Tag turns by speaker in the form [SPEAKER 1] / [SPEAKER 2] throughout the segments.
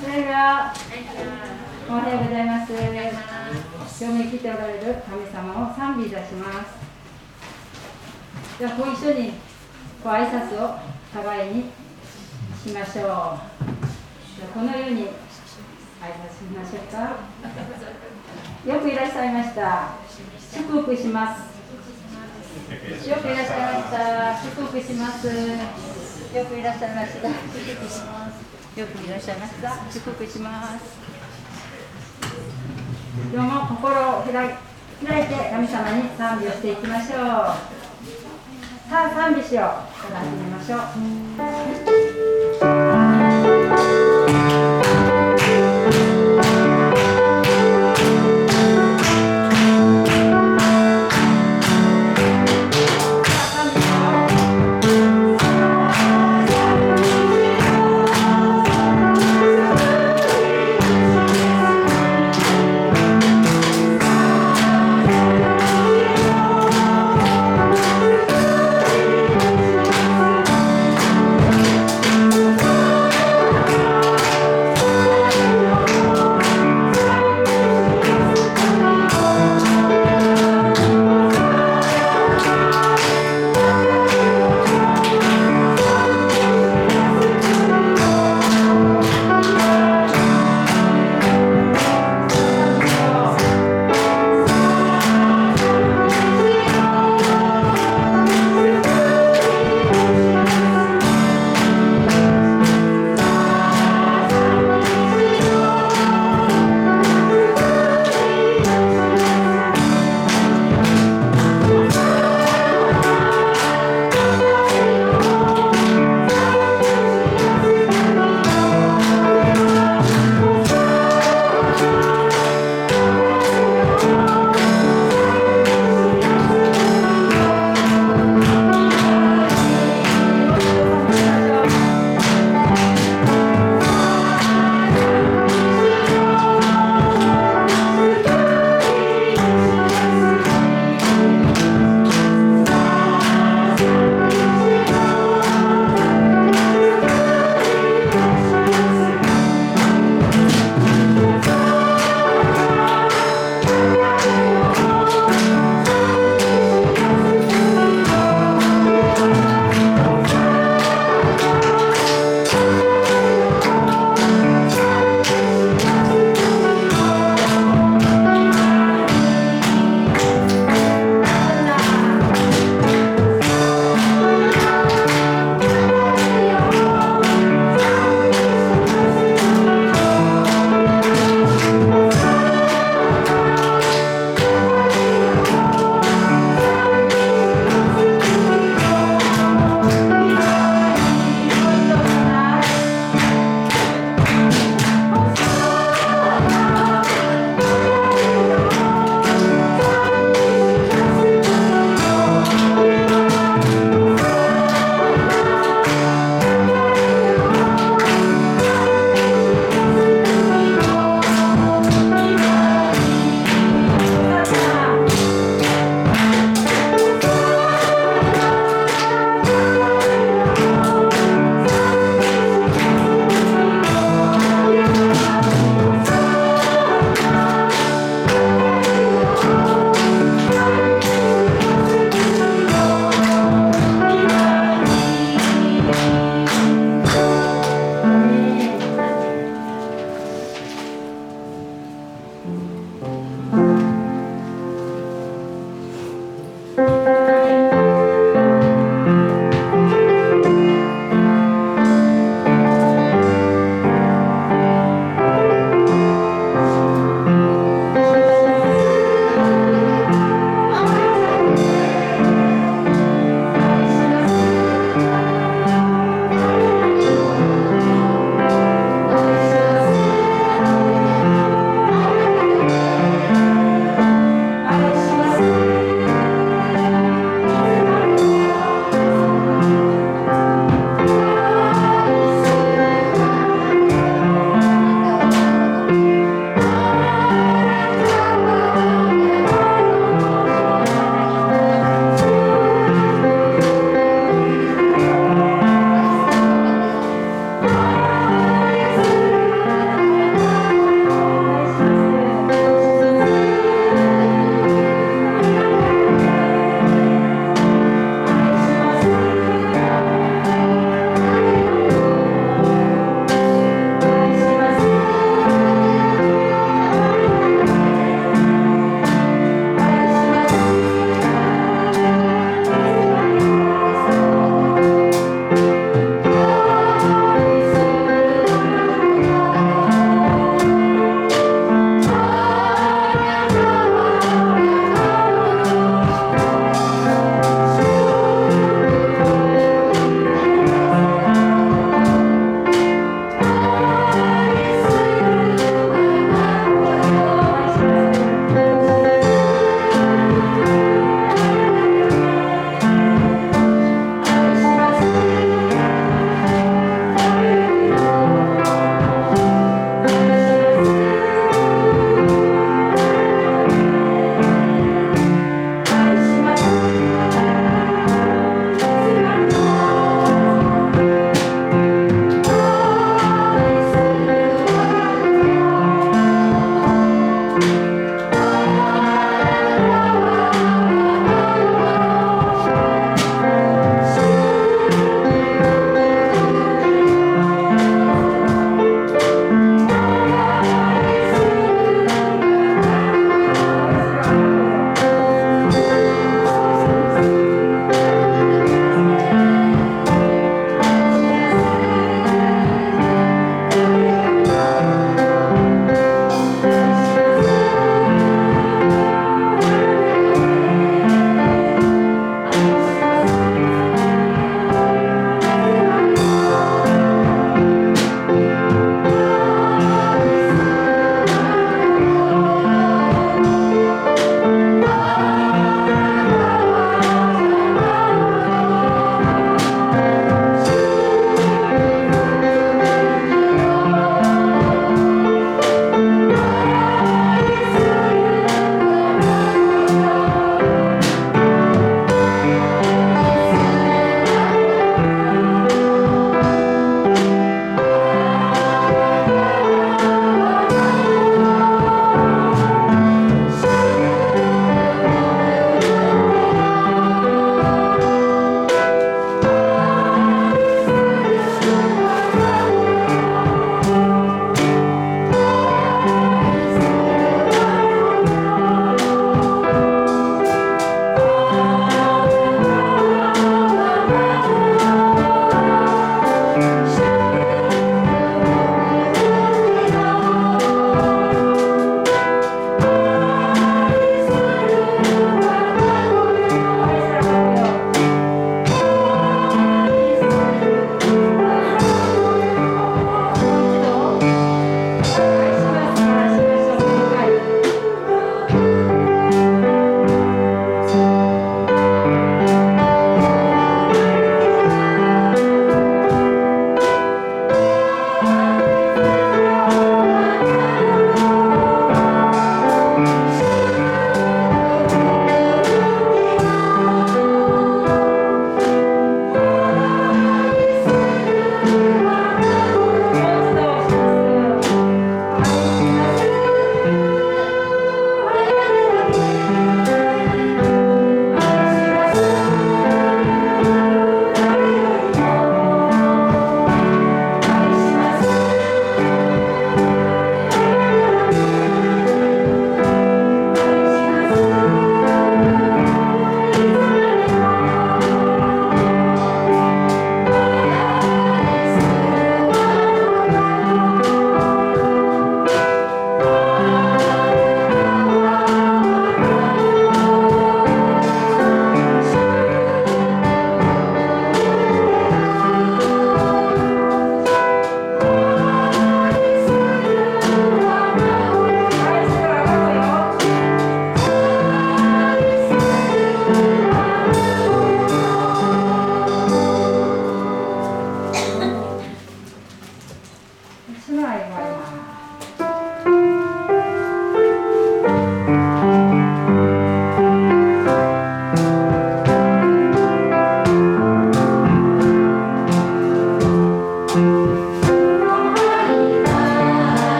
[SPEAKER 1] それではおはようございます。今日も生きておられる神様を賛美いたします。ではご一緒にご挨拶を互いにしましょう。このように挨拶しましょうか。よくいらっしゃいました。祝福します。よくいらっしゃいました。祝福します。よくいらっしゃいました。よくいらっしゃいました。祝福します。今日も心を開開いて神様に賛美をしていきましょう。さあ賛美しよう。から始めましょう。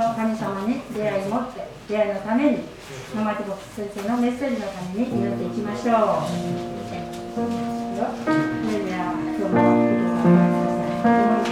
[SPEAKER 1] の神様に出会いもって出会いのために野町牧師先生のメッセージのために祈っていきましょう。それでは今日も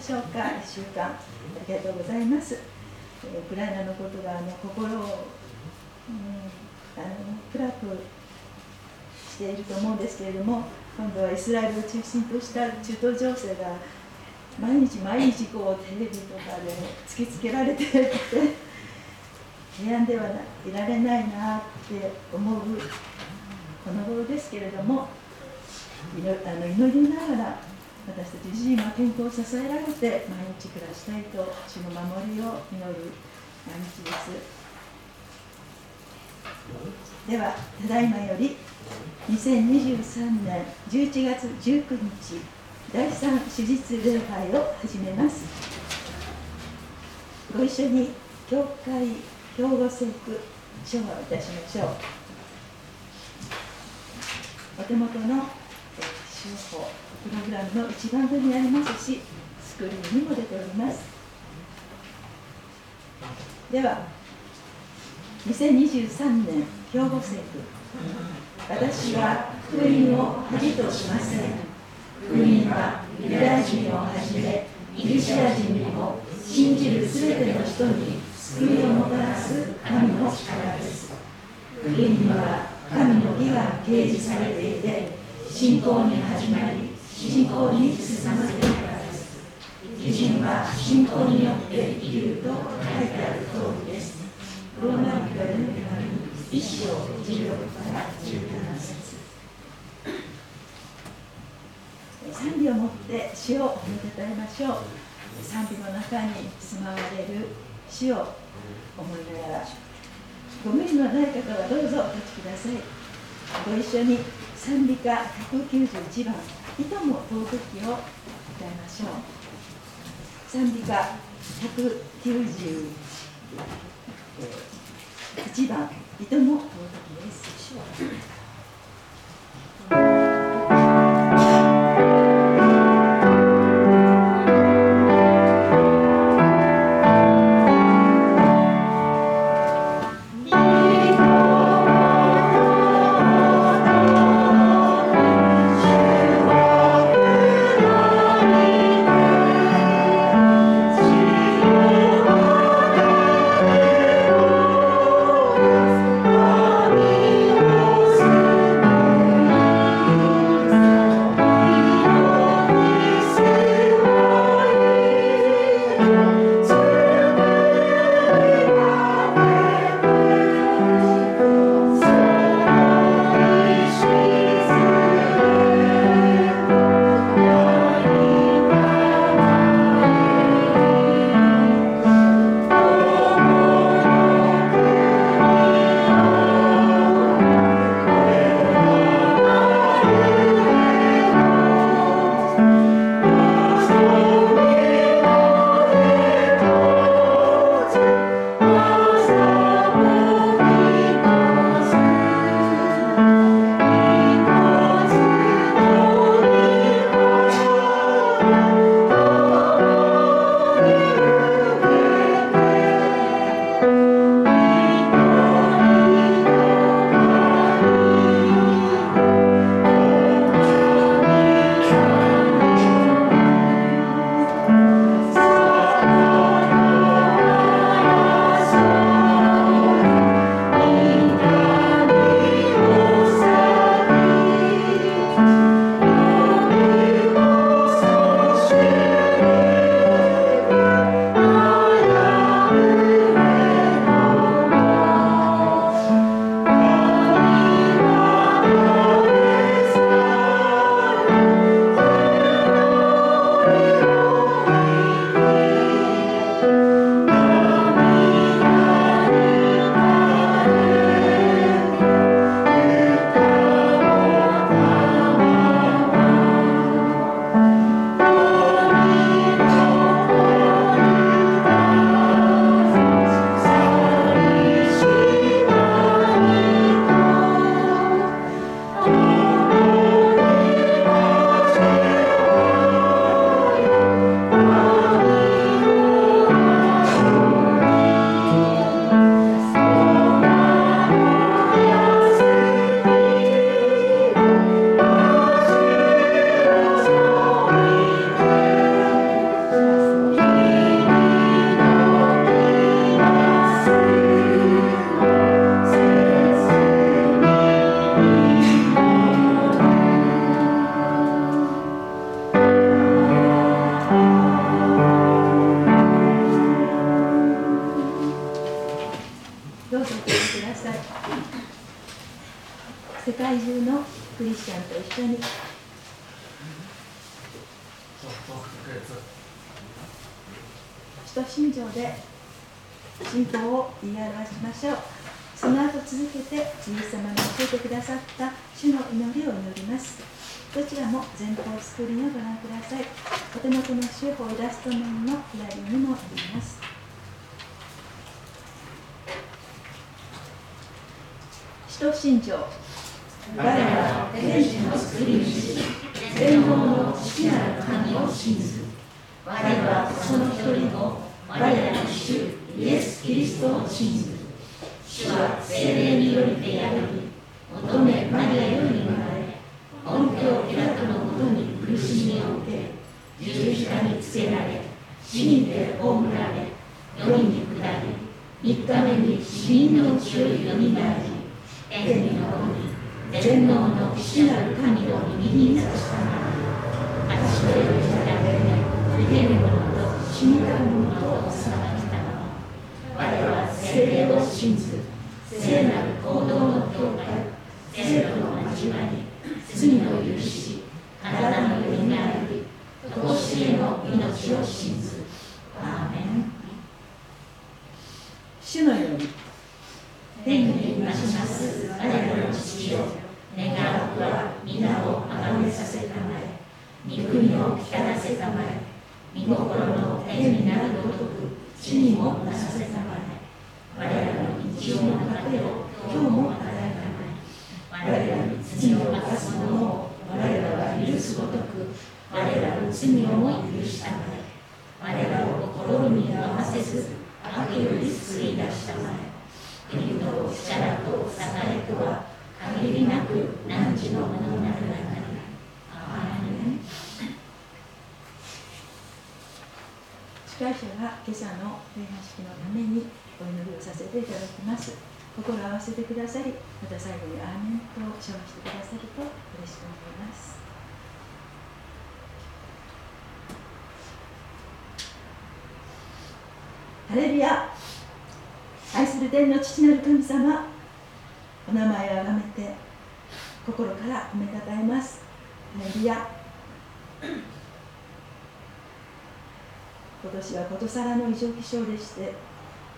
[SPEAKER 2] でしょうか、1週間ありがとうございます。ウクライナのことがあの心を、うん、あの暗くしていると思うんですけれども、今度はイスラエルを中心とした中東情勢が毎日毎日こうテレビとかで突きつけられてて平安ではいられないなって思うこの頃ですけれどもあの祈りながら私たち自身の健康を支えられて毎日暮らしたいと主の守りを祈る毎日です。ではただいまより2023年11月19日第3手術礼拝を始めます。ご一緒に教会兵庫聖句書をいたしましょう。お手元の手法プログラムの一番上にありますしスクリーンにも出ております。では2023年兵庫聖句私は福音を恥としません。福音はユダヤ人をはじめギリシャ人にも信じるすべての人に救いをもたらす神の力です。福音には神の義が掲示されていて信仰に始まり信仰に進ませるからです。義人は信仰によって生きると書いてある通りです。ローマ人への手紙一章16から17節賛美を持って主を褒めたたえましょう賛美の中に住まわれる主を思いながらご無理のない方はどうぞお立ちくださいご一緒に賛美歌191番「いとも遠くき」を歌いましょう。賛美歌191番「いとも遠くき」です。
[SPEAKER 3] 天にいらします。我らの父よ。願わくは皆をあがめさせたまえ。御国をきたらせたまえ。御心の天になるごとく地にもなさせたまえ。我らの日常の糧を今日も与えたまえ。我らの罪を犯す者を我らは許すごとく我らの罪をも許したまえ。我らを心に合わせず悪より救い出したまえ国と力と栄えとは限りなく汝のものになるがなりアーメン
[SPEAKER 2] 司会者が今朝の礼拝式のためにお祈りをさせていただきます心を合わせてくださりまた最後にアーメンと称してくださると嬉しく思いますハレルヤ愛する天の父なる神様お名前をあがめて心から褒めたたえますハレルヤ今年はことさらの異常気象でして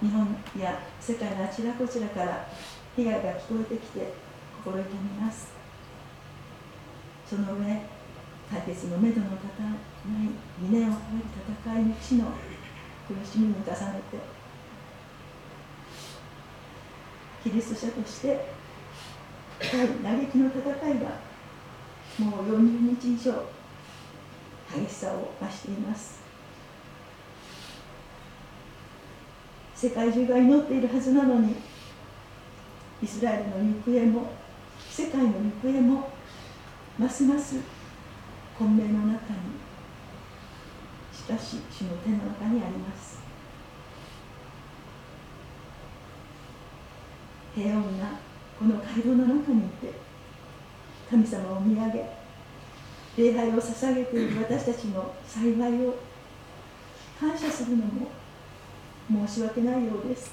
[SPEAKER 2] 日本や世界のあちらこちらから被害が聞こえてきて心痛みます。その上解決のめどの立たない2年を超える戦いの地の苦しみに重ねてキリスト者として深い嘆きの戦いがもう40日以上激しさを増しています。世界中が祈っているはずなのにイスラエルの行方も世界の行方もますます混迷の中にしかし主の手の中にあります。平穏なこの街道の中にいて神様を見上げ礼拝を捧げている私たちの幸いを感謝するのも申し訳ないようです。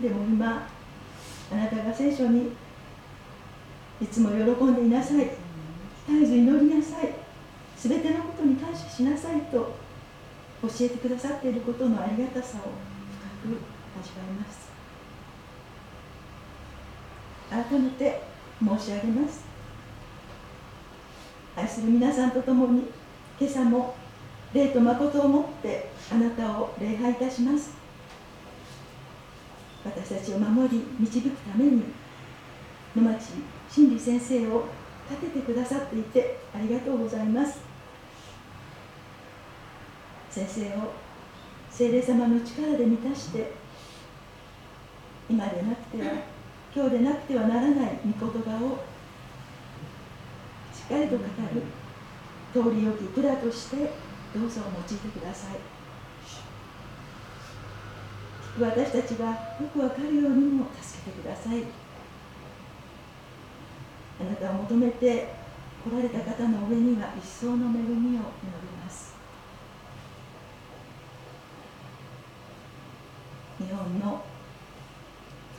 [SPEAKER 2] でも今あなたが聖書にいつも喜んでいなさい。絶えず祈りなさい。すべてのことに感謝しなさいと教えてくださっていることのありがたさを深く味わいます。改めて申し上げます。愛する皆さんと共に今朝も霊と誠をもってあなたを礼拝いたします。私たちを守り導くために野町真理先生を立ててくださっていてありがとうございます。先生を聖霊様の力で満たして今でなくては今日でなくてはならない御言葉をしっかりと語る。通りよき蔵としてどうぞ用いてください。私たちがよくわかるようにも助けてください。あなたを求めて来られた方の上には一層の恵みを祈ります。日本の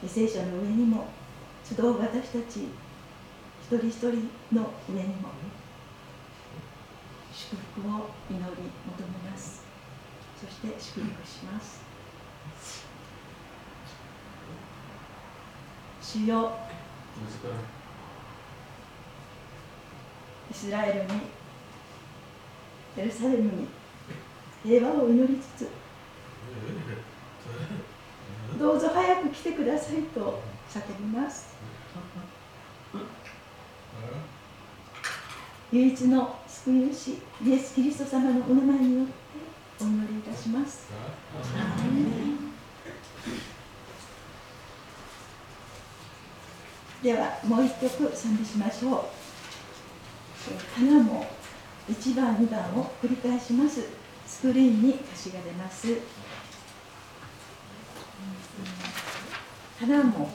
[SPEAKER 2] 犠牲者の上にも集う私たち一人一人の上にも祝福を祈り求めます。そして祝福します。主よイスラエルにエルサレムに平和を祈りつつどうぞ早く来てくださいと叫びます。唯一の救い主イエス・キリスト様のお名前によってお祈りいたしますではもう一曲賛美しましょう花も1番2番を繰り返しますスクリーンに歌詞が出ます花も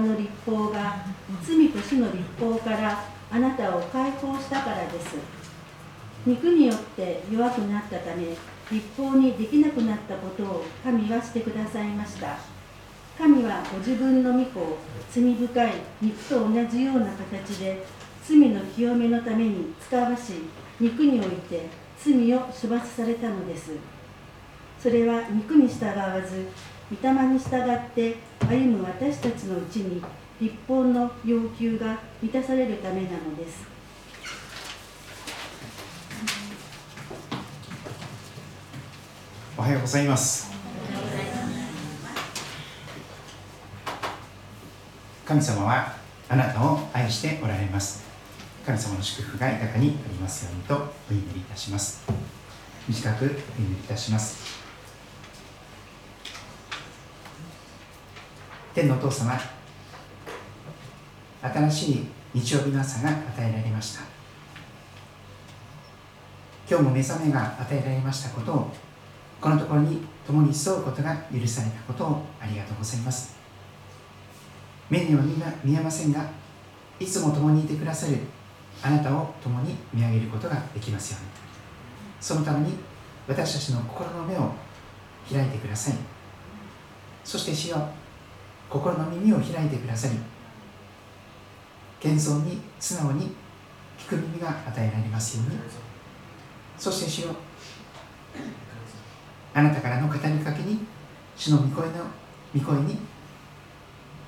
[SPEAKER 2] の御霊の立法が罪と死の立法からあなたを解放したからです。肉によって弱くなったため立法にできなくなったことを神はしてくださいました。神はご自分の御子を罪深い肉と同じような形で罪の清めのために使わし肉において罪を処罰されたのです。それは肉に従わず御霊に従って歩む私たちのうちに立法の要求が満たされるためなのです。
[SPEAKER 4] おはようございます。神様はあなたを愛しておられます。神様の祝福が豊かにありますようにとお祈りいたします。短くお祈りいたします。天のお父様新しい日曜日の朝が与えられました。今日も目覚めが与えられましたことをこのところに共に沿うことが許されたことをありがとうございます。目には見えませんがいつも共にいてくださるあなたを共に見上げることができますように。そのために私たちの心の目を開いてください。そして主よ心の耳を開いてくださり謙遜に素直に聞く耳が与えられますように。そして主よあなたからの語りかけに主の御声の御声に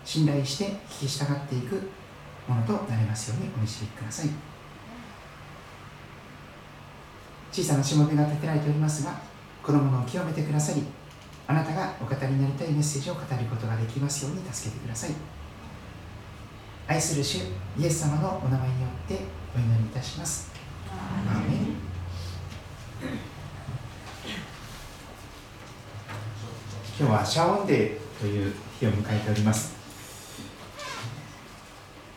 [SPEAKER 4] 信頼して聞き従っていくものとなれますようにお導きください。小さなしもべが立てられておりますがこのものを清めてくださりあなたがお語りになりたいメッセージを語ることができますように助けてください。愛する主イエス様のお名前によってお祈りいたします。アーメン。今日はシャオンデーという日を迎えております。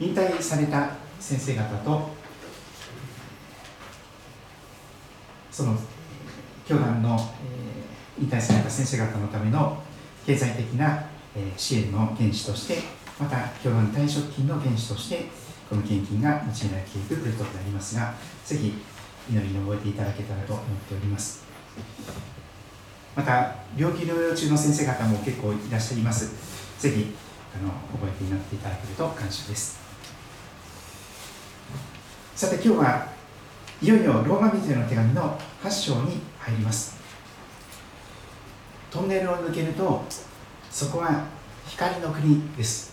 [SPEAKER 4] 引退された先生方とその教団の、引退された先生方のための経済的な、支援の原資としてまた教団退職金の原資としてこの献金が用いられていくということでありますがぜひ祈りに覚えていただけたらと思っております。また病気療養中の先生方も結構いらっしゃいます。ぜひあの覚えてになっていただけると感謝です。さて今日はいよいよローマ人への手紙の8章に入ります。トンネルを抜けるとそこは光の国です。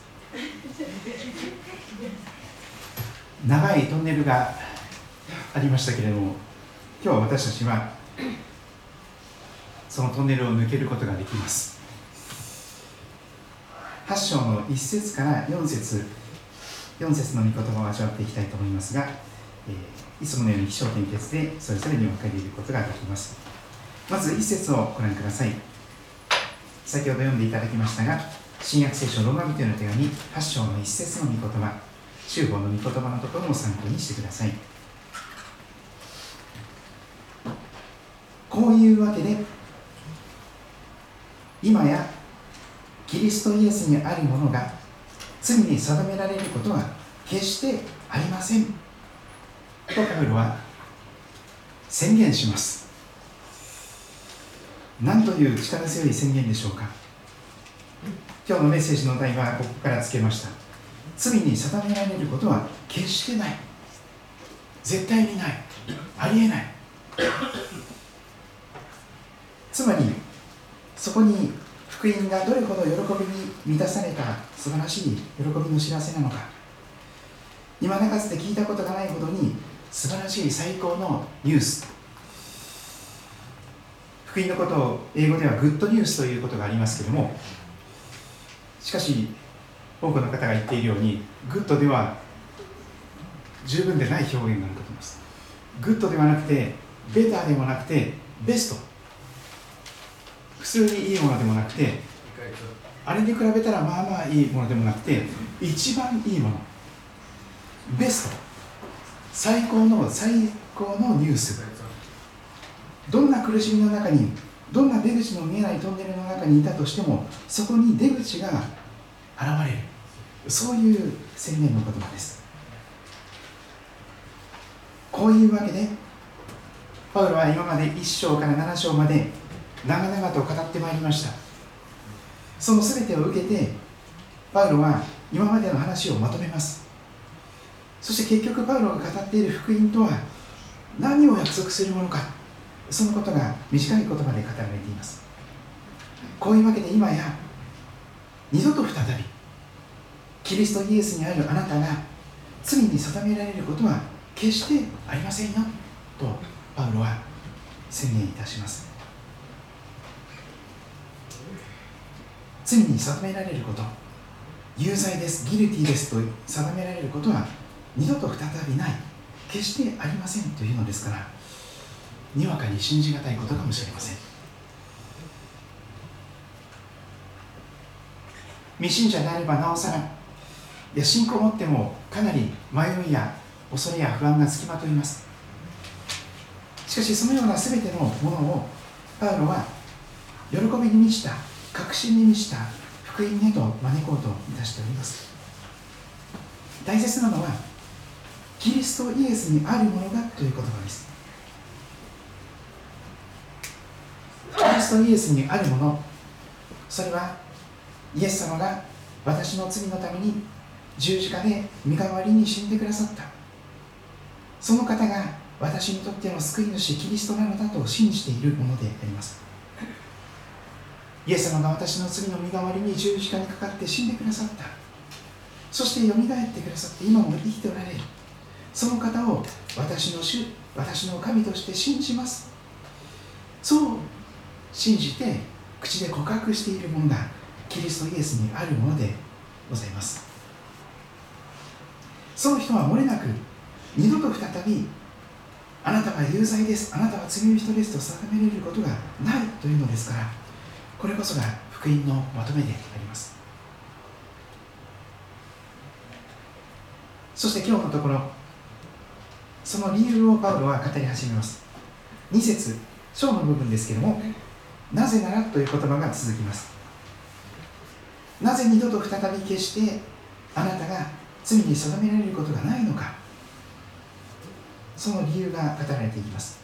[SPEAKER 4] 長いトンネルがありましたけれども今日私たちはそのトンネルを抜けることができます。8章の1節から4節4節の御言葉を味わっていきたいと思いますが、えー、いつものように起承転結でそれぞれに分かれることができます。まず1節をご覧ください。先ほど読んでいただきましたが新約聖書ローマ人への手紙8章の1節の御言葉中法の御言葉のところを参考にしてください。こういうわけで今やキリストイエスにあるものが罪に定められることは決してありません。とパウロは宣言します。何という力強い宣言でしょうか？今日のメッセージの題はここからつけました。罪に定められることは決してない。絶対にない。ありえない。つまりそこに福音がどれほど喜びに満たされた素晴らしい喜びの知らせなのか。今なかつて聞いたことがないほどに素晴らしい最高のニュース。福音のことを英語では good news ということがありますけれどもしかし多くの方が言っているように good では十分でない表現があると思います。 good ではなくて better でもなくて best。普通にいいものでもなくてあれに比べたらまあまあいいものでもなくて一番いいもの。 best。最高の最高のニュース。どんな苦しみの中にどんな出口の見えないトンネルの中にいたとしてもそこに出口が現れる。そういう宣言の言葉です。こういうわけでパウロは今まで1章から7章まで長々と語ってまいりました。その全てを受けてパウロは今までの話をまとめます。そして結局パウロが語っている福音とは何を約束するものか。そのことが短い言葉で語られています。こういうわけで今や二度と再びキリストイエスにあるあなたが罪に定められることは決してありませんよとパウロは宣言いたします。罪に定められること有罪ですギルティですと定められることは二度と再びない決してありませんというのですからにわかに信じがたいことかもしれません。未信者であればなおさらいや信仰を持ってもかなり迷いや恐れや不安がつきまといます。しかしそのような全てのものをパウロは喜びに満ちた確信に満ちた福音へと招こうといたしております。大切なのはキリストイエスにあるものだという言葉です。キリストイエスにあるもの。それはイエス様が私の罪のために十字架で身代わりに死んでくださった。その方が私にとっての救い主キリストなのだと信じているものであります。イエス様が私の罪の身代わりに十字架にかかって死んでくださった。そしてよみがえってくださって今も生きておられるその方を私の主私の神として信じます。そう信じて口で告白しているものがキリストイエスにあるものでございます。その人は漏れなく二度と再びあなたは有罪ですあなたは罪人ですと定められることがないというのですからこれこそが福音のまとめであります。そして今日のところその理由をパウロは語り始めます。2節章の部分ですけどもなぜならという言葉が続きます。なぜ二度と再び決してあなたが罪に定められることがないのか。その理由が語られていきます。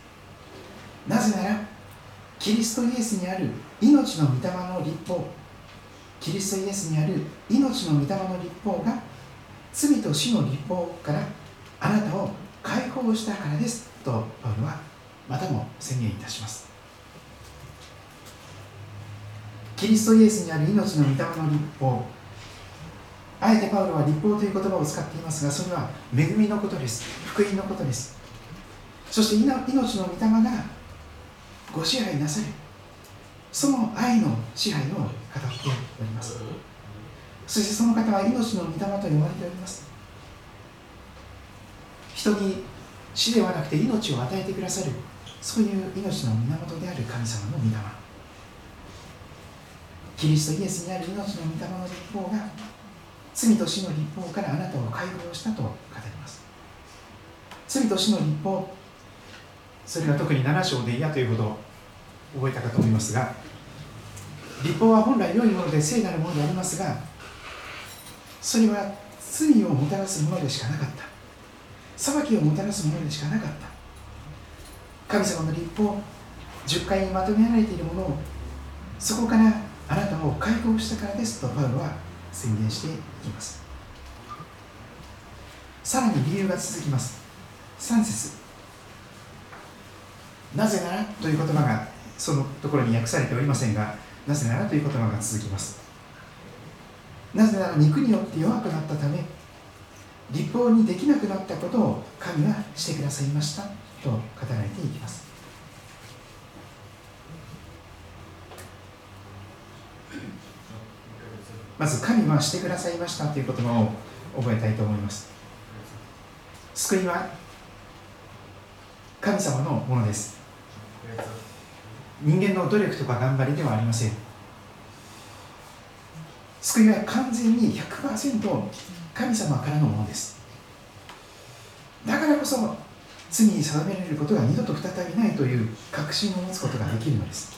[SPEAKER 4] なぜならキリストイエスにある命の御霊の立法。キリストイエスにある命の御霊の立法が罪と死の立法からあなたを解放したからです。とパウロはまたも宣言いたします。キリストイエスにある命の御霊の立法。あえてパウロは立法という言葉を使っていますがそれは恵みのことです。福音のことです。そして命の御霊がご支配なさるその愛の支配を語っております。そしてその方は命の御霊と呼ばれております。人に死ではなくて命を与えてくださるそういう命の源である神様の御霊。キリストイエスにある命の御霊の立法が罪と死の立法からあなたを解放したと語ります。罪と死の立法それが特に7章で嫌ということを覚えたかと思いますが立法は本来良いもので聖なるものでありますがそれは罪をもたらすものでしかなかった。裁きをもたらすものでしかなかった。神様の立法10回にまとめられているものをそこからあなたを解放したからですとパウロは宣言していきます。さらに理由が続きます。3節。なぜならという言葉がそのところに訳されておりませんがなぜならという言葉が続きます。なぜなら肉によって弱くなったため立法にできなくなったことを神はしてくださいましたと語られていきます。まず神はしてくださいましたという言葉を覚えたいと思います。救いは神様のものです。人間の努力とか頑張りではありません。救いは完全に100%神様からのものです。だからこそ罪に定められることが二度と再びないという確信を持つことができるのです。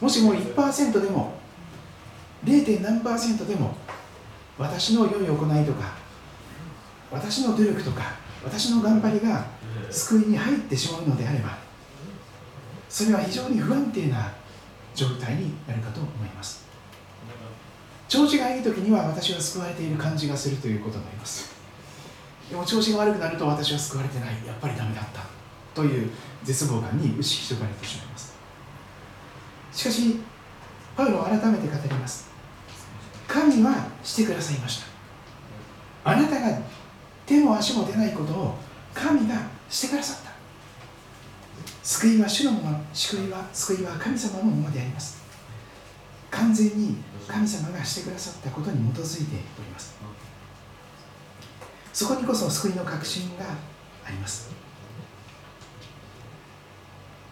[SPEAKER 4] もしも1%でも 0. 何パーセントでも私の良い行いとか私の努力とか私の頑張りが救いに入ってしまうのであればそれは非常に不安定な状態になるかと思います。調子がいい時には私は救われている感じがするということになります。でも調子が悪くなると私は救われてない。やっぱりダメだった。という絶望感に打ちひしがれてしまいます。しかしパウロは改めて語ります。神はしてくださいました。あなたが手も足も出ないことを神がしてくださった。救いは主のもの救いは救いは神様のものであります。完全に神様がしてくださったことに基づいております。そこにこそ救いの確信があります。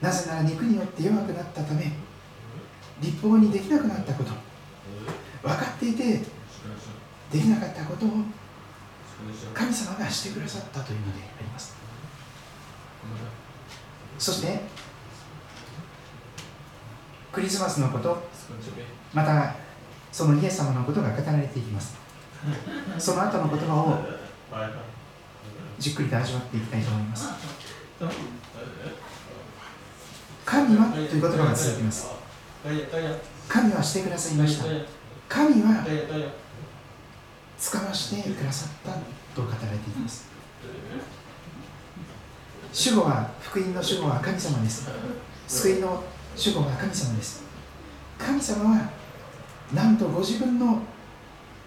[SPEAKER 4] なぜなら肉によって弱くなったため立法にできなくなったこと。分かっていてできなかったことを神様がしてくださったというのであります。そしてクリスマスのことまたそのイエス様のことが語られていきます。その後の言葉をじっくりと味わっていきたいと思います。神はという言葉が続きます。神はしてくださいました。神は使わしてくださったと語られています。主語は福音の主語は神様です。救いの主語は神様です。神様はなんとご自分の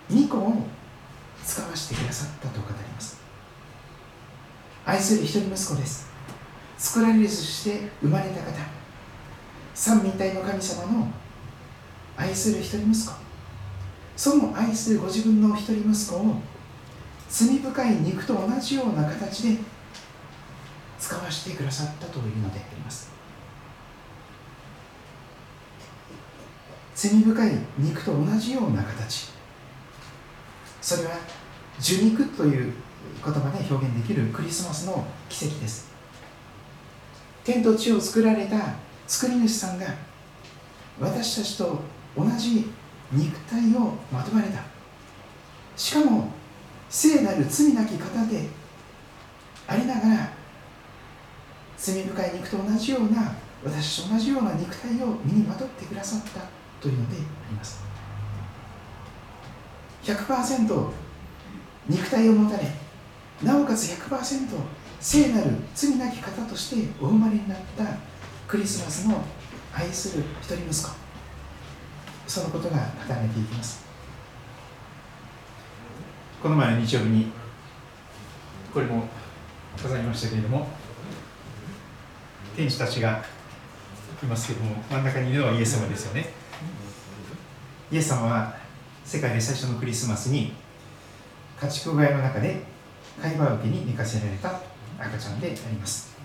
[SPEAKER 4] 御子を使わしてくださったと語ります。愛する一人息子です。作られるとして生まれた方。三位一体の神様の愛する一人息子その愛するご自分の一人息子を罪深い肉と同じような形で使わせてくださったというのであります。罪深い肉と同じような形。それは受肉という言葉で表現できるクリスマスの奇跡です。天と地を作られた作り主さんが私たちと同じ肉体をまとわれた。しかも聖なる罪なき方でありながら罪深い肉と同じような私と同じような肉体を身にまとってくださったというのであります。100%肉体を持たれなおかつ100%聖なる罪なき方としてお生まれになったクリスマスの愛する一人息子。そのことが語られていきます。この前の日曜日にこれも飾りましたけれども天使たちがいますけれども真ん中にいるのはイエス様ですよね。イエス様は世界で最初のクリスマスに家畜小屋の中で会話受けに寝かせられた赤ちゃんであります。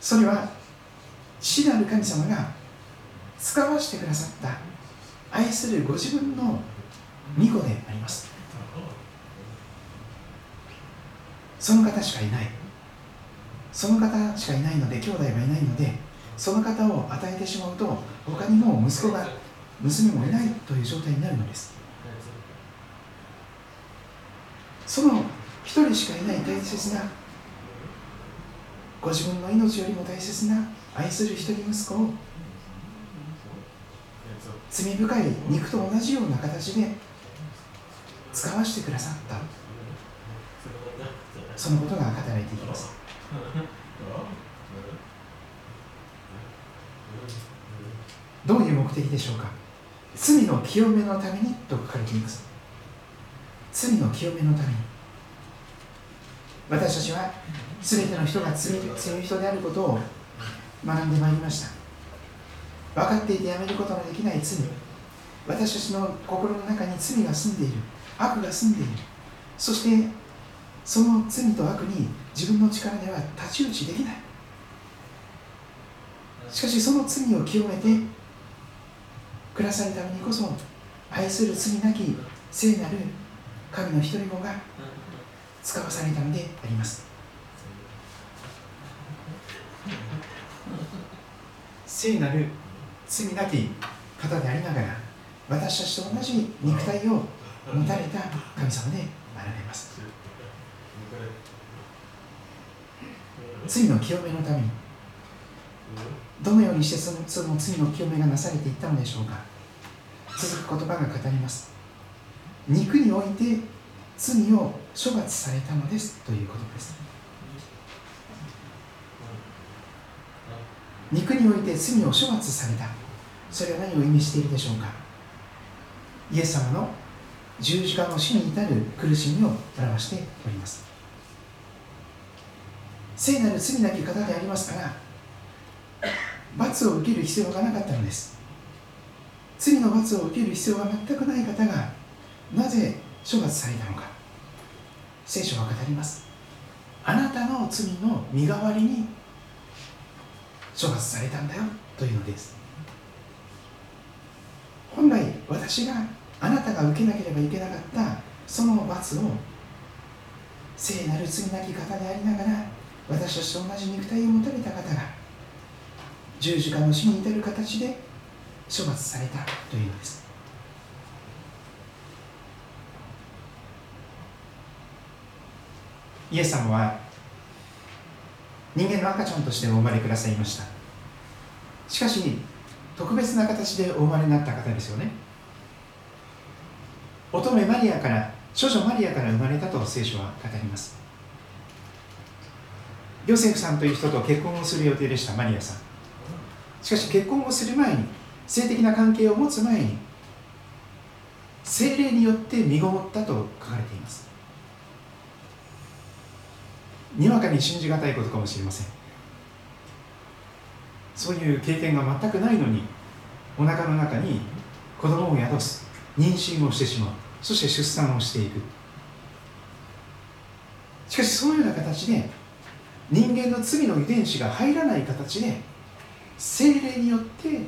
[SPEAKER 4] それは父なる神様が使わしてくださった愛するご自分の御子であります。その方しかいない。その方しかいないので兄弟がいないのでその方を与えてしまうと他にも息子が娘もいないという状態になるのです。その一人しかいない大切なご自分の命よりも大切な愛する一人息子を罪深い肉と同じような形で使わせてくださった。そのことが語られていきます。どういう目的でしょうか？罪の清めのためにと書かれています。罪の清めのために。私たちは全ての人が罪罪人であることを学んでまいりました。分かっていてやめることのできない罪。私たちの心の中に罪が住んでいる。悪が住んでいる。そしてその罪と悪に自分の力では太刀打ちできない。しかしその罪を清めてくださるためにこそ愛する罪なき聖なる神の一人子が使わされたのであります。聖なる罪なき方でありながら私たちと同じ肉体を持たれた神様であられます。罪の清めのためにどのようにしてそのその罪の清めがなされていったのでしょうか。続く言葉が語ります。肉において罪を処罰されたのですということです。肉において罪を処罰された。それは何を意味しているでしょうか？イエス様の十字架の死に至る苦しみを表しております。聖なる罪なき方でありますから罰を受ける必要がなかったのです。罪の罰を受ける必要が全くない方がなぜ処罰されたのか。聖書は語ります。あなたの罪の身代わりに処罰されたんだよというのです。本来私があなたが受けなければいけなかったその罰を聖なる罪なき方でありながら私たちと同じ肉体を持たれた方が十字架の死に至る形で処罰されたというのです。イエス様は人間の赤ちゃんとしてお生まれくださいました。しかし特別な形でお生まれになった方ですよね。乙女マリアから少女マリアから生まれたと聖書は語ります。ヨセフさんという人と結婚をする予定でしたマリアさん。しかし結婚をする前に性的な関係を持つ前に精霊によって身ごもったと書かれていますにわかに信じがたいことかもしれませんそういう経験が全くないのにお腹の中に子供を宿す妊娠をしてしまうそして出産をしていく。しかしそういうような形で人間の罪の遺伝子が入らない形で精霊によって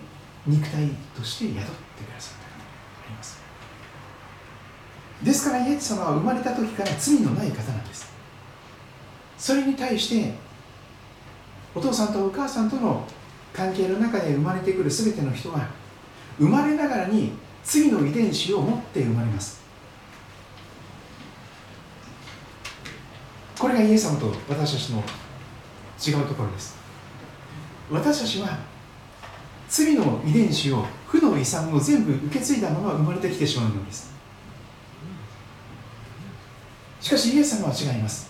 [SPEAKER 4] 肉体として宿ってくださった方があります。ですからイエス様は生まれた時から罪のない方なんです。それに対してお父さんとお母さんとの関係の中で生まれてくる全ての人は生まれながらに罪の遺伝子を持って生まれます。これがイエス様と私たちの違うところです。私たちは罪の遺伝子を負の遺産を全部受け継いだまま生まれてきてしまうのです。しかしイエス様は違います。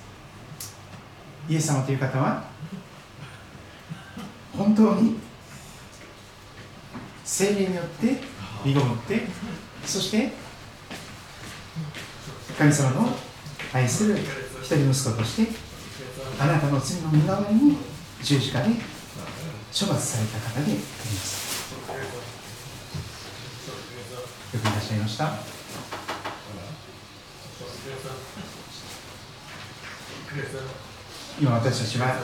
[SPEAKER 4] イエス様という方は本当に？精霊によって身ごもってそして神様の愛する一人息子としてあなたの罪の身代わりに十字架で処罰された方であります。よくいらっしゃいました？今私たちは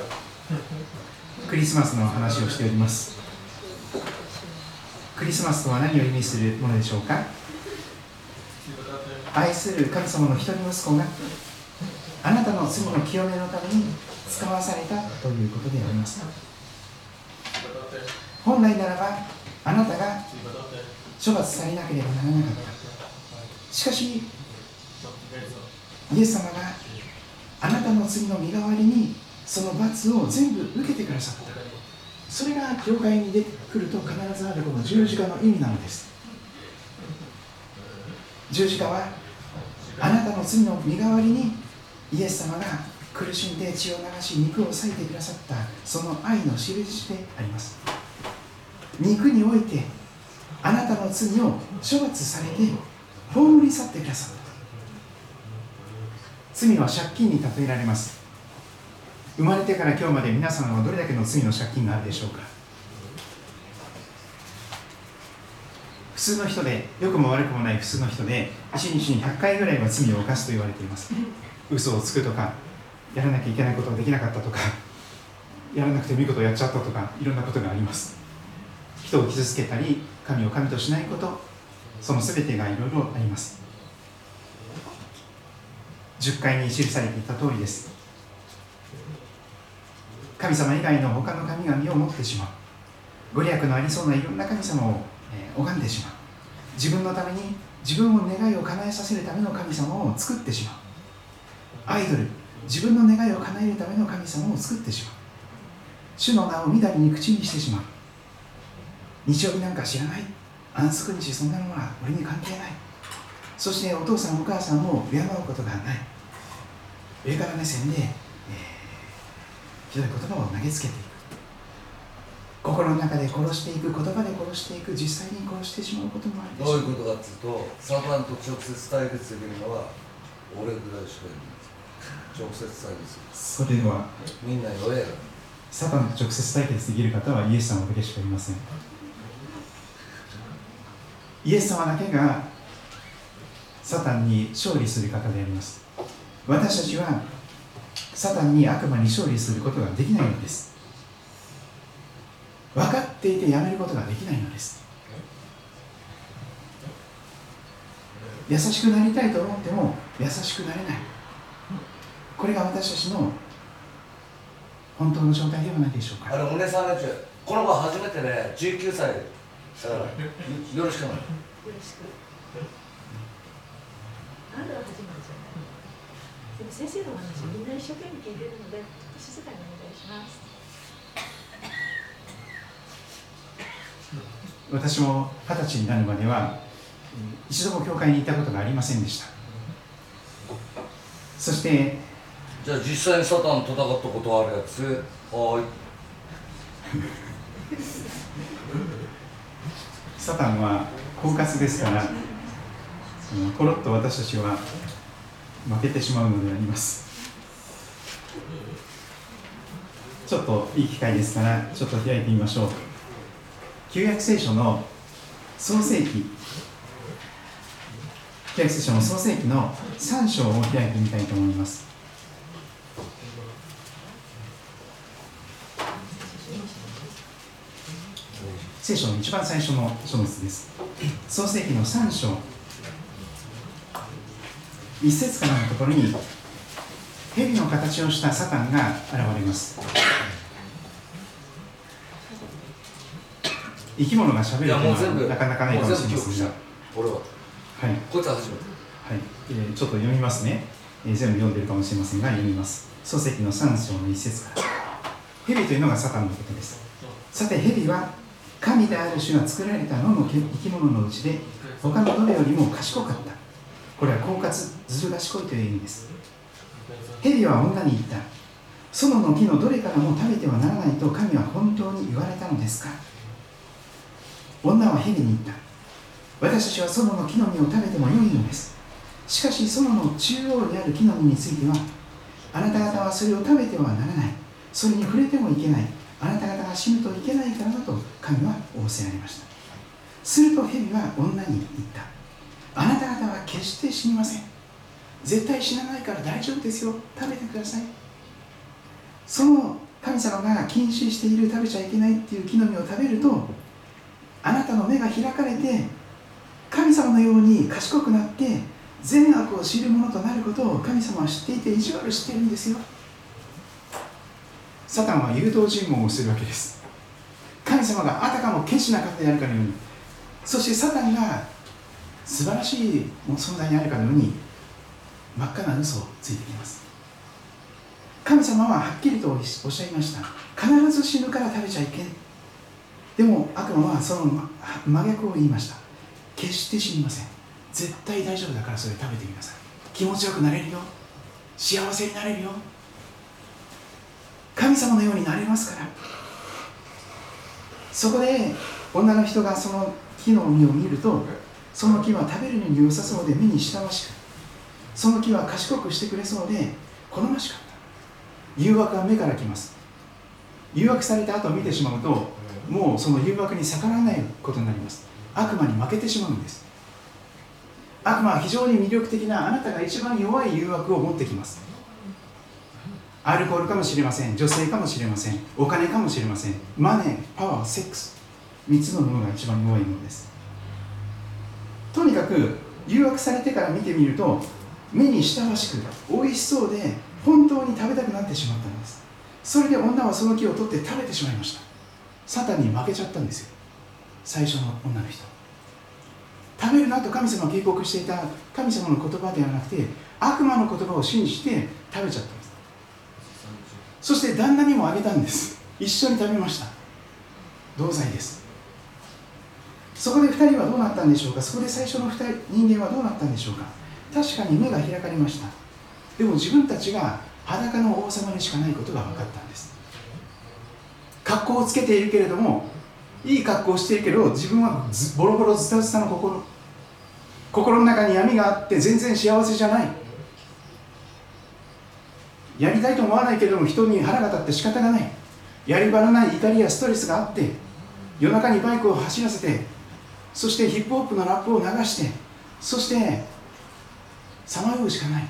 [SPEAKER 4] クリスマスの話をしております。クリスマスとは何を意味するものでしょうか？愛する神様の一人息子があなたの罪の清めのために使わされたということであります本来ならばあなたが処罰されなければならなかった。しかしイエス様があなたの罪の身代わりにその罰を全部受けてくださったそれが教会に出てくると必ずあるこの十字架の意味なのです。十字架はあなたの罪の身代わりにイエス様が苦しんで血を流し肉を裂いてくださったその愛の印であります。肉においてあなたの罪を処罰されて葬り去ってくださった。罪は借金に例えられます。生まれてから今日まで皆さんはどれだけの罪の借金があるでしょうか？普通の人で良くも悪くもない普通の人で1日に100回ぐらいは罪を犯すと言われています。嘘をつくとかやらなきゃいけないことができなかったとかやらなくてもいいことをやっちゃったとかいろんなことがあります。人を傷つけたり神を神としないことその全てがいろいろあります。10回に記されていた通りです。神様以外の他の神々を持ってしまう。ご利益のありそうないろんな神様を、え、拝んでしまう。自分のために自分の願いを叶えさせるための神様を作ってしまう。アイドル自分の願いを叶えるための神様を作ってしまう。主の名をみだりに口にしてしまう。日曜日なんか知らない？安息日そんなのは俺に関係ない。そしてお父さんお母さんを敬うことがない。上から目線で、ひどい言葉を投げつけていく心の中で殺していく言葉で殺していく実際に殺してしまうこともあるでしょ
[SPEAKER 5] どういうことかっていうとサタンと直接対決できるのは俺ぐらいしかいない直接対決。
[SPEAKER 4] それは。
[SPEAKER 5] みんな弱え
[SPEAKER 4] サタンと直接対決できる方はイエス様だけしかいません。イエス様だけがサタンに勝利する方であります。私たちはサタンに悪魔に勝利することができないのです。分かっていてやめることができないのです。優しくなりたいと思っても優しくなれない。これが私たちの本当の状態ではないでしょうか。
[SPEAKER 5] あれ、お姉さんね、この子初めてね、19歳。だから、よよろしくない。
[SPEAKER 2] よろしく。あなたは初めて。でも先生のお話みんな一生懸命聞いてるので、静かにお願いします。
[SPEAKER 4] 私も二十歳になるまでは一度も教会に行ったことがありませんでしたそして
[SPEAKER 5] じゃあ実際にサタンと戦ったことあるやつ、はーい。
[SPEAKER 4] サタンは狡猾ですからうんポロッと私たちは負けてしまうのであります。ちょっといい機会ですからちょっと開いてみましょう。旧約聖書の創世記。旧約聖書の創世記の3章を開いてみたいと思います。聖書の一番最初の書物です。創世記の3章。一節からのところに蛇の形をしたサタンが現れます。生き物がしゃべるというのはなかなかないかもしれませんが。
[SPEAKER 5] は。
[SPEAKER 4] はい。
[SPEAKER 5] こいつは初めて。
[SPEAKER 4] はい、えーちょっと読みますね、えー全部読んでるかもしれませんが読みます漱石の3章の一節から。蛇というのがサタンのことですさて蛇は神である種が作られた野の生き物のうちで他のどれよりも賢かったこれは狡猾ずる賢いという意味です。蛇は女に言った。園の木のどれからも食べてはならないと神は本当に言われたのですか。女は蛇に言った。私たちは園の木の実を食べても良いのです。しかし園の中央にある木の実についてはあなた方はそれを食べてはならない。それに触れてもいけない。あなた方が死ぬといけないからだと神は仰せられました。すると蛇は女に言った。あなた方は決して死にません。絶対死なないから大丈夫ですよ。食べてください。その神様が禁止している食べちゃいけないっていう木の実を食べるとあなたの目が開かれて神様のように賢くなって善悪を知るものとなることを神様は知っていて意地悪してるんですよ。サタンは誘導尋問をするわけです。神様があたかもケチな方であるかのように。そしてサタンが素晴らしい存在にあるかのように真っ赤な嘘をついてきます。神様ははっきりとおっしゃいました。必ず死ぬから食べちゃいけないでも悪魔はその真逆を言いました。決して死にません。絶対大丈夫だからそれ食べてみなさい。気持ちよくなれるよ。幸せになれるよ。神様のようになれますから。そこで女の人がその木の実を見るとその木は食べるのに良さそうで目に親しくその木は賢くしてくれそうで好ましかった。誘惑は目から来ます。誘惑された後見てしまうともうその誘惑に逆らわないことになります。悪魔に負けてしまうんです。悪魔は非常に魅力的なあなたが一番弱い誘惑を持ってきます。アルコールかもしれません。女性かもしれません。お金かもしれません。マネーパワーセックス。3つのものが一番弱いものです。とにかく誘惑されてから見てみると目に親しく美味しそうで本当に食べたくなってしまったんです。それで女はその木を取って食べてしまいました。サタンに負けちゃったんですよ。最初の女の人。食べるなと神様警告していた神様の言葉ではなくて悪魔の言葉を信じて食べちゃったんです。そして旦那にもあげたんです。一緒に食べました。同罪です。そこで2人はどうなったんでしょうか？そこで最初の2人人間はどうなったんでしょうか？確かに目が開かれました。でも自分たちが裸の王様にしかないことが分かったんです。格好をつけているけれどもいい格好をしているけど自分はボロボロズタズタの心。心の中に闇があって全然幸せじゃない。やりたいと思わないけれども人に腹が立って仕方がない。やり場のない怒りやストレスがあって夜中にバイクを走らせてそしてヒップホップのラップを流してそしてさまようしかない。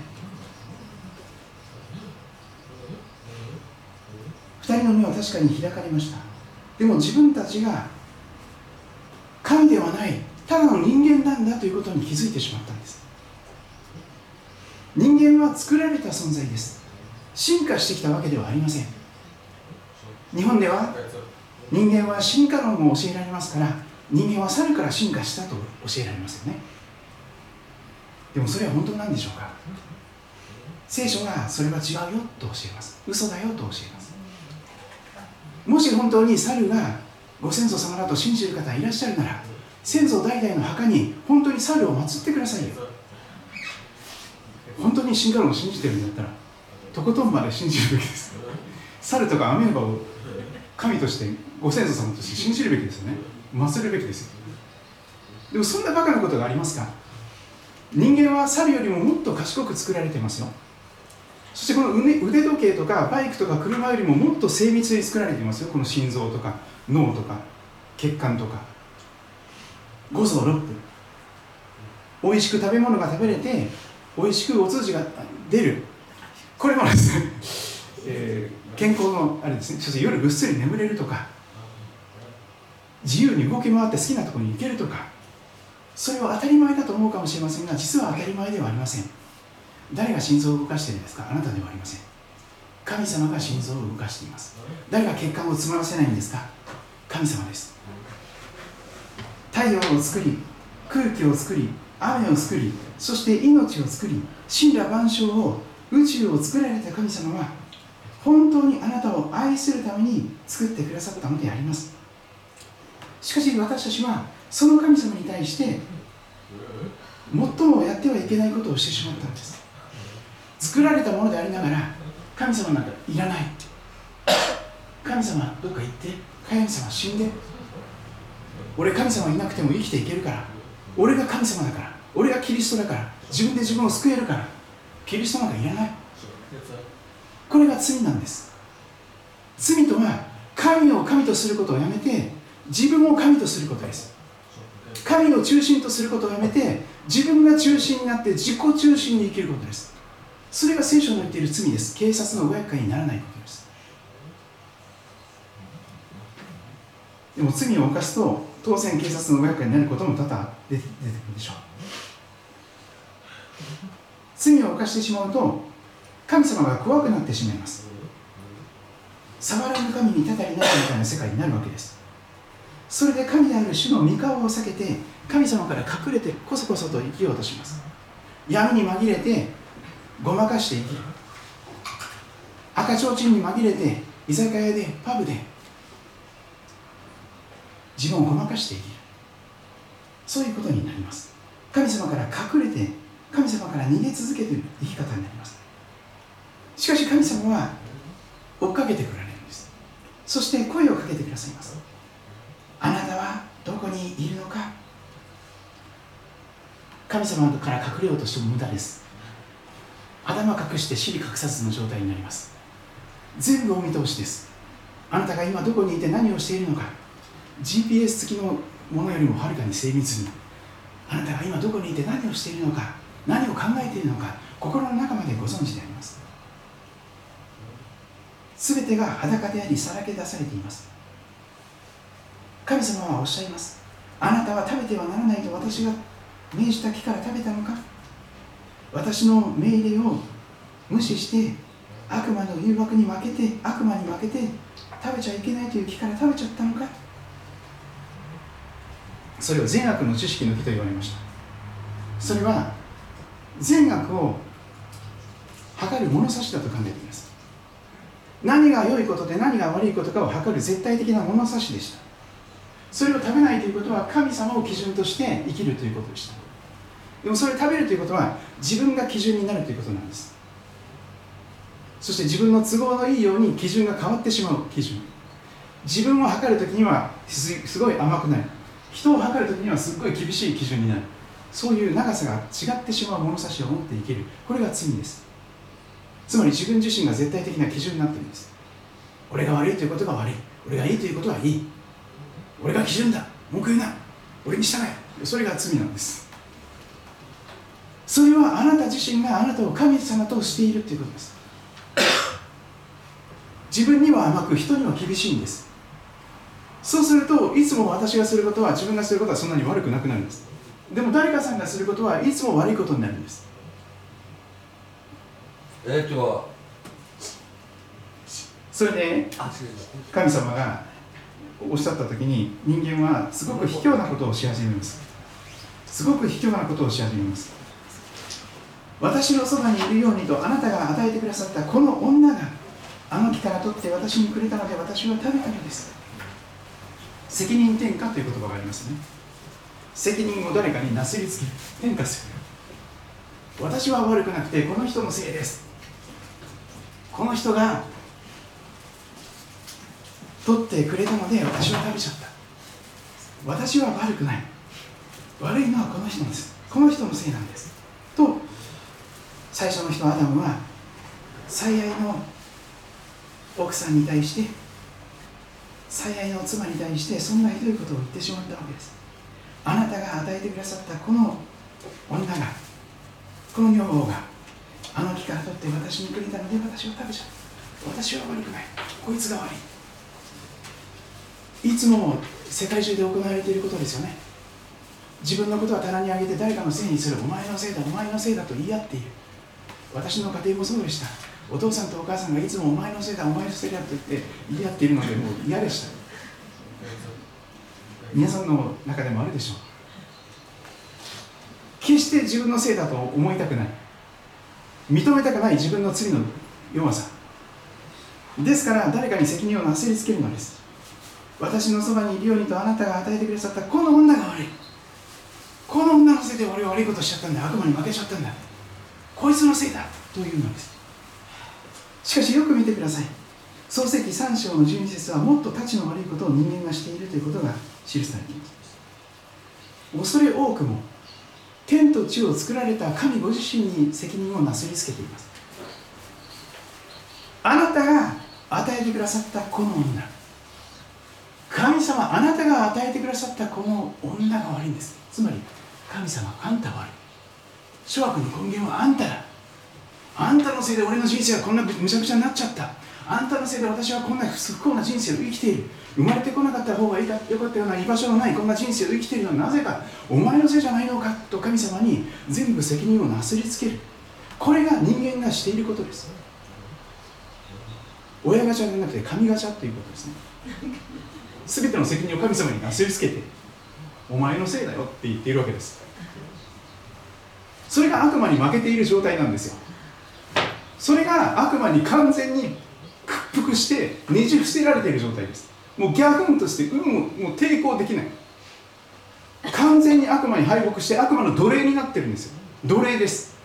[SPEAKER 4] 2人の目は確かに開かれました。でも自分たちが神ではないただの人間なんだということに気づいてしまったんです。人間は作られた存在です。進化してきたわけではありません。日本では人間は進化論を教えられますから人間は猿から進化したと教えられますよね。でもそれは本当なんでしょうか？聖書がそれは違うよと教えます。嘘だよと教えます。もし本当に猿がご先祖様だと信じる方いらっしゃるなら先祖代々の墓に本当に猿を祀ってくださいよ。本当に進化論を信じてるんだったらとことんまで信じるべきです。猿とかアメーバを神としてご先祖様として信じるべきですよね。祀るべきですよ。でもそんなバカなことがありますか？人間は猿よりももっと賢く作られてますよ。そしてこの腕腕時計とかバイクとか車よりももっと精密に作られてますよ。この心臓とか脳とか血管とか。五臓六腑。美味しく食べ物が食べれて美味しくお通じが出る。これもですね、えー健康のあれですね。そして夜ぐっすり眠れるとか。自由に動き回って好きなところに行けるとかそれは当たり前だと思うかもしれませんが実は当たり前ではありません。誰が心臓を動かしているんですか？あなたではありません。神様が心臓を動かしています。誰が血管を詰まらせないんですか？神様です。太陽を作り空気を作り雨を作りそして命を作り神羅万象を宇宙を作られた神様は本当にあなたを愛するために作ってくださったのであります。しかし私たちはその神様に対して最もやってはいけないことをしてしまったんです。作られたものでありながら神様なんかいらないって。神様どっか行って神様死んで俺神様いなくても生きていけるから俺が神様だから俺がキリストだから自分で自分を救えるからキリストなんかいらない。これが罪なんです。罪とは神を神とすることをやめて自分を神とすることです。神を中心とすることをやめて自分が中心になって自己中心に生きることです。それが聖書の言っている罪です。警察のご厄介にならないことです。でも罪を犯すと当然警察のご厄介になることも多々出て出てくるでしょう。罪を犯してしまうと神様が怖くなってしまいます。触らぬ神にたたりなしみたいな世界になるわけです。それで神である主の御顔を避けて神様から隠れてこそこそと生きようとします。闇に紛れてごまかして生きる。赤ちょうちんに紛れて居酒屋でパブで自分をごまかして生きる。そういうことになります。神様から隠れて神様から逃げ続けている生き方になります。しかし神様は追っかけてくられるんです。そして声をかけてくださいます。あなたはどこにいるのか？神様から隠れようとしても無駄です。頭隠して尻隠さずの状態になります。全部お見通しです。あなたが今どこにいて何をしているのか？GPS 付きのものよりもはるかに精密に。あなたが今どこにいて何をしているのか？何を考えているのか？心の中までご存知であります。全てが裸でありさらけ出されています。神様はおっしゃいます。あなたは食べてはならないと私が命じた木から食べたのか？私の命令を無視して悪魔の誘惑に負けて悪魔に負けて食べちゃいけないという木から食べちゃったのか？それを善悪の知識の木と言われました。それは善悪を測る物差しだと考えています。何が良いことで何が悪いことかを測る絶対的な物差しでした。それを食べないということは神様を基準として生きるということでした。でもそれを食べるということは自分が基準になるということなんです。そして自分の都合のいいように基準が変わってしまう基準。自分を測るときにはすごい甘くなる。人を測るときにはすっごい厳しい基準になる。そういう長さが違ってしまう物差しを持って生きる。これが罪です。つまり自分自身が絶対的な基準になっているんです。俺が悪いということが悪い。俺がいいということはいい。俺が基準だ。文句言うな。俺に従え。それが罪なんです。それはあなた自身があなたを神様としているということです。自分には甘く人には厳しいんです。そうするといつも私がすることは自分がすることはそんなに悪くなくなるんです。でも誰かさんがすることはいつも悪いことになるんです。
[SPEAKER 5] えー、今日は
[SPEAKER 4] それで神様がおっしゃった時に人間はすごく卑怯なことをし始めます。すごく卑怯なことをし始めます。私のそばにいるようにとあなたが与えてくださったこの女があの木から取って私にくれたので私は食べたのです。責任転嫁という言葉がありますね。責任を誰かになすりつける転嫁する。私は悪くなくてこの人のせいです。この人が取ってくれたので私は食べちゃった。私は悪くない。悪いのはこの人です。この人のせいなんです。と最初の人アダムは最愛の奥さんに対して最愛の妻に対してそんなひどいことを言ってしまったわけです。あなたが与えてくださったこの女がこの女房があの木から取って私にくれたので私は食べちゃった。私は悪くない。こいつが悪い。いつも世界中で行われていることですよね。自分のことは棚に上げて誰かのせいにする。お前のせいだ。お前のせいだと言い合っている。私の家庭もそうでした。お父さんとお母さんがいつもお前のせいだ。お前のせいだと言って言い合っているのでもう嫌でした。皆さんの中でもあるでしょう。決して自分のせいだと思いたくない。認めたくない自分の罪の弱さ。ですから誰かに責任をなすりつけるのです。私のそばにいるようにとあなたが与えてくださったこの女が悪い。この女のせいで俺は悪いことしちゃったんだ。悪魔に負けちゃったんだ。こいつのせいだというのです。しかしよく見てください。創世記3章の12節はもっと太刀の悪いことを人間がしているということが記されています。恐れ多くも天と地を作られた神ご自身に責任をなすりつけています。あなたが与えてくださったこの女。神様あなたが与えてくださったこの女が悪いんです。つまり神様あんたは悪い。諸悪の根源はあんただ。あんたのせいで俺の人生はこんなむちゃくちゃになっちゃった。あんたのせいで私はこんな不幸な人生を生きている。生まれてこなかった方がいいかよかったような居場所のないこんな人生を生きているのはなぜか。お前のせいじゃないのか。と神様に全部責任をなすりつける。これが人間がしていることです。親ガチャじゃなくて神ガチャということですね。全ての責任を神様になすりつけてお前のせいだよって言っているわけです。それが悪魔に負けている状態なんですよ。それが悪魔に完全に屈服してねじ伏せられている状態です。もうギャフンとして運ももう抵抗できない。完全に悪魔に敗北して悪魔の奴隷になってるんですよ。奴隷です。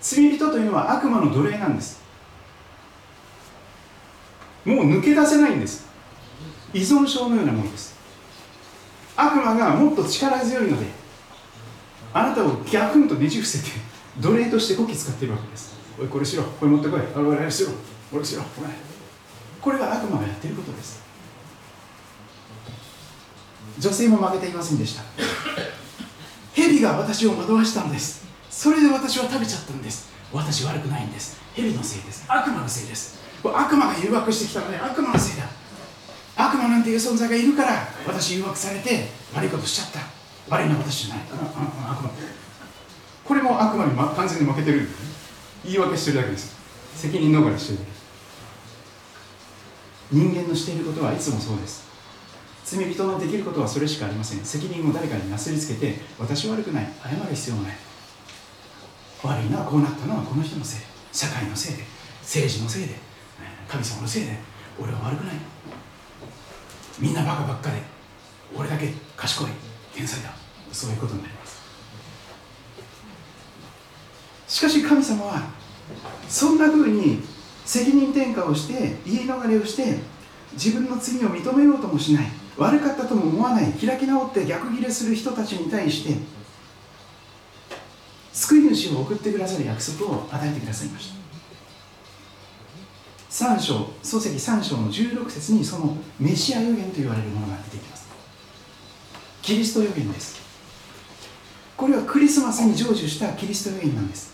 [SPEAKER 4] 罪人というのは悪魔の奴隷なんです。もう抜け出せないんです。依存症のようなものです。悪魔がもっと力強いのであなたをギャフンとねじ伏せて奴隷としてこき使っているわけです。おいこれしろ。これ持ってこい。あれしろ。これしろ。これこれが悪魔がやっていることです。女性も負けていませんでした。蛇が私を惑わしたのです。それで私は食べちゃったんです。私悪くないんです。蛇のせいです。悪魔のせいです。悪魔が誘惑してきたので悪魔のせいだ。悪魔なんていう存在がいるから私誘惑されて悪いことしちゃった。悪いのは私じゃない。悪魔。これも悪魔に、ま、完全に負けてる言い訳してるだけです。責任逃れしてる人間のしていることはいつもそうです。罪人のできることはそれしかありません。責任を誰かになすりつけて私悪くない。謝る必要もない。悪いのはこうなったのはこの人のせい。社会のせいで。政治のせいで。神様のせいで。俺は悪くない。みんなバカばっかで俺だけ賢い。天才だ。そういうことになります。しかし神様はそんなふうに責任転嫁をして言い逃れをして自分の罪を認めようともしない。悪かったとも思わない。開き直って逆ギレする人たちに対して救い主を送ってくださる約束を与えてくださいました。3章漱石3章の16節にそのメシア予言と言われるものが出てきます。キリスト予言です。これはクリスマスに成就したキリストの縁なんです。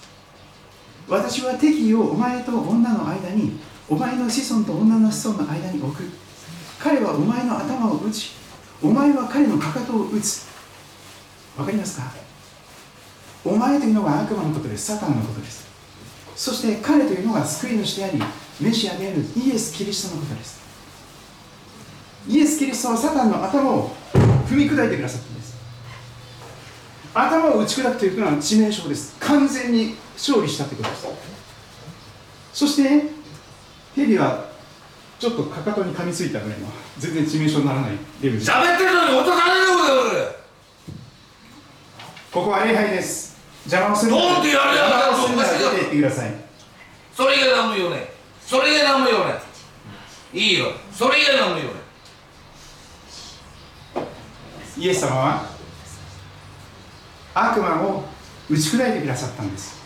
[SPEAKER 4] 私は敵意をお前と女の間にお前の子孫と女の子孫の間に置く。彼はお前の頭を打ちお前は彼のかかとを打つ。わかりますか？お前というのが悪魔のことです。サタンのことです。そして彼というのが救い主でありメシアである。イエス・キリストのことです。イエス・キリストはサタンの頭を踏み砕いてくださったんです。頭を打ち砕くというのは致命傷です。完全に勝利したということです。そして蛇はちょっとかかとに噛みついたぐらいの全然致命傷にならない。レベル
[SPEAKER 5] 喋ってるのに落とされるのよ
[SPEAKER 4] ここは礼拝です。邪魔をする
[SPEAKER 5] どうってやるやん
[SPEAKER 4] 邪魔をするな。ら出て行ってください。
[SPEAKER 5] それ以外何も言うねそれ以外何も言うねいいよ。それ以外何も言うね
[SPEAKER 4] イエス様は悪魔を打ち砕いてくださったんです。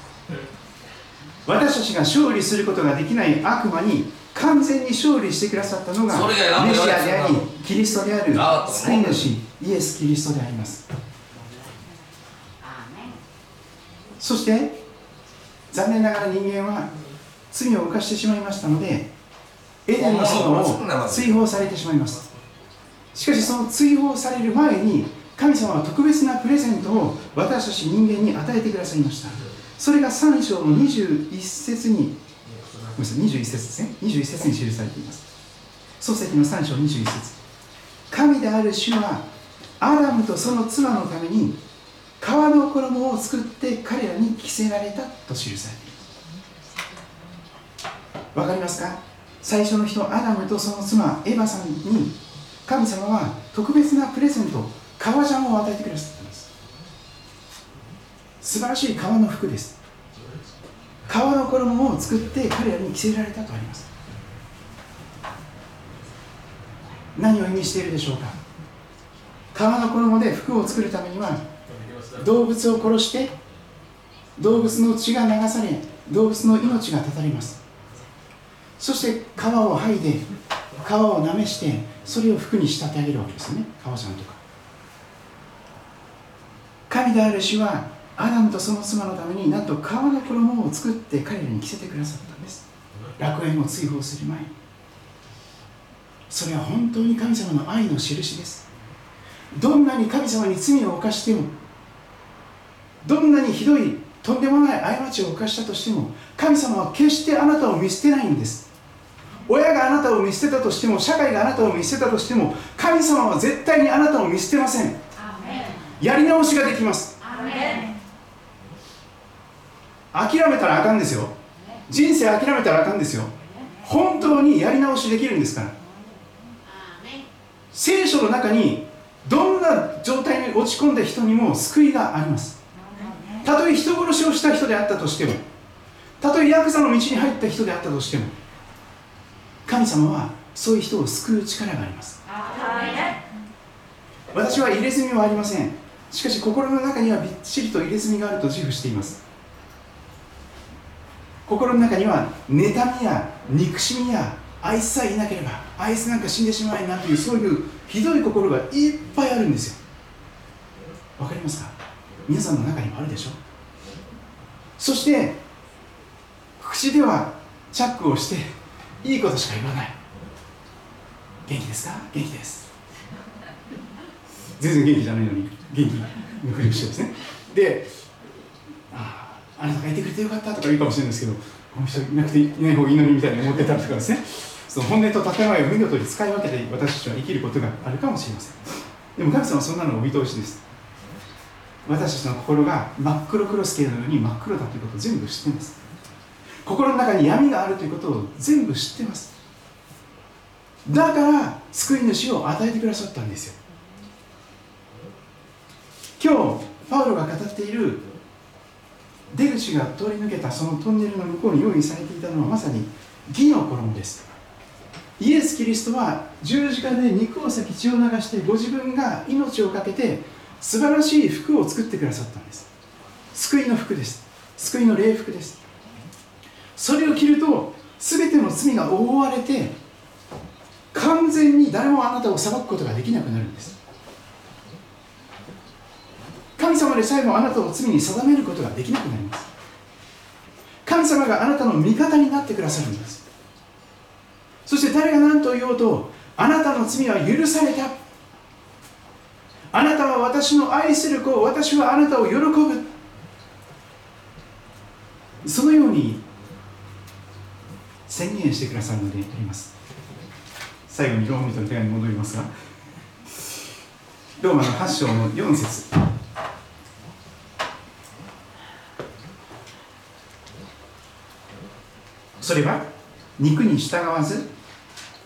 [SPEAKER 4] 私たちが勝利することができない悪魔に完全に勝利してくださったのが
[SPEAKER 5] それが何
[SPEAKER 4] メシアでありキリストである
[SPEAKER 5] あ
[SPEAKER 4] 救い主イエス・キリストであります。そして残念ながら人間は罪を犯してしまいましたのでエデンの園を追放されてしまいます。しかしその追放される前に神様は特別なプレゼントを私たち人間に与えてくださいました。それが3章の21節にごめんなさい21節ですね。21節に記されています。漱石の3章21節。神である主はアダムとその妻のために皮の衣を作って彼らに着せられたと記されていますわかりますか？最初の人アダムとその妻エヴァさんに神様は特別なプレゼント革ジャンを与えてくださったんです。素晴らしい革の服です。革の衣を作って彼らに着せられたとあります。何を意味しているでしょうか？革の衣で服を作るためには動物を殺して動物の血が流され動物の命が絶たれます。そして皮を剥いで皮をなめしてそれを服に仕立て上げるわけですね。皮ちゃんとか。神である主はアダムとその妻のためになんと皮の衣を作って彼らに着せてくださったんです。楽園を追放する前に。それは本当に神様の愛の印です。どんなに神様に罪を犯してもどんなにひどいとんでもない過ちを犯したとしても神様は決してあなたを見捨てないんです。親があなたを見捨てたとしても社会があなたを見捨てたとしても神様は絶対にあなたを見捨てません。やり直しができます。諦めたらあかんですよ。人生諦めたらあかんですよ。本当にやり直しできるんですから。聖書の中にどんな状態に落ち込んだ人にも救いがあります。たとえ人殺しをした人であったとしてもたとえヤクザの道に入った人であったとしても神様はそういう人を救う力があります。私は入れ墨はありません。しかし心の中にはびっちりと入れ墨があると自負しています。心の中には妬みや憎しみやあいつさえいなければあいつなんか死んでしまえなというそういうひどい心がいっぱいあるんですよ。わかりますか？皆さんの中にもあるでしょ？そして口ではチャックをしていいことしか言わない。元気ですか？元気です。全然元気じゃないのに元気のふりをしてですね。であああなたがいてくれてよかったとか言うかもしれないですけどこの人いなくていない方がいいのにみたいに思ってたりとかですね。その本音と建前を見事に使い分けて私たちは生きることがあるかもしれません。でも神様はそんなのお見通しです。私たちの心が真っ黒クロスケのように真っ黒だということを全部知っています。心の中に闇があるということを全部知ってます。だから救い主を与えてくださったんですよ。今日パウロが語っている出口が通り抜けたそのトンネルの向こうに用意されていたのはまさに義の衣です。イエス・キリストは十字架で肉を裂き血を流してご自分が命を懸けて素晴らしい服を作ってくださったんです。救いの服です。救いの礼服です。それを着ると全ての罪が覆われて完全に誰もあなたを裁くことができなくなるんです。神様でさえもあなたを罪に定めることができなくなります。神様があなたの味方になってくださるんです。そして誰が何と言おうとあなたの罪は許された。あなたは私の愛する子私はあなたを喜ぶ。そのように宣言してくださるのであります。最後にローマ人の手紙に戻りますがローマの8章の4節。それは肉に従わず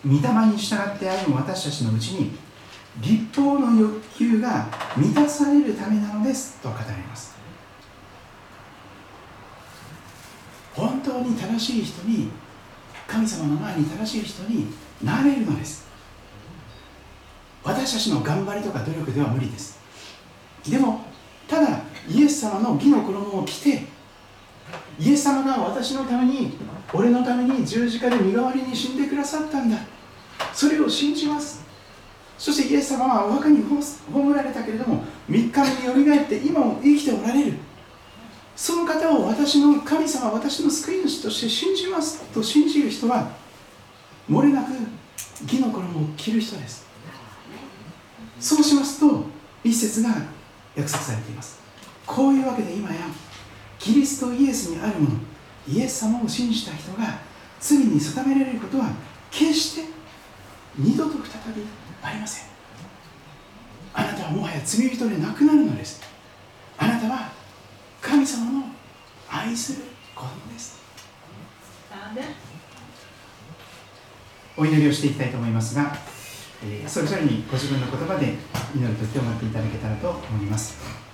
[SPEAKER 4] 御霊に従って歩む私たちのうちに立法の欲求が満たされるためなのですと語られます。本当に正しい人に神様の前に正しい人になれるのです。私たちの頑張りとか努力では無理です。でもただイエス様の義の衣を着てイエス様が私のために俺のために十字架で身代わりに死んでくださったんだ。それを信じます。そしてイエス様はお墓に葬られたけれども3日目によみがえって今も生きておられる。その方を私の神様私の救い主として信じますと信じる人は漏れなく義の衣を着る人です。そうしますと一節が約束されています。こういうわけで今やキリストイエスにあるものイエス様を信じた人が罪に定められることは決して二度と再びありません。あなたはもはや罪人でなくなるのです。あなたは様の愛する子供です。お祈りをしていきたいと思いますが、えー、それぞれにご自分の言葉で祈る時を持っていただけたらと思います。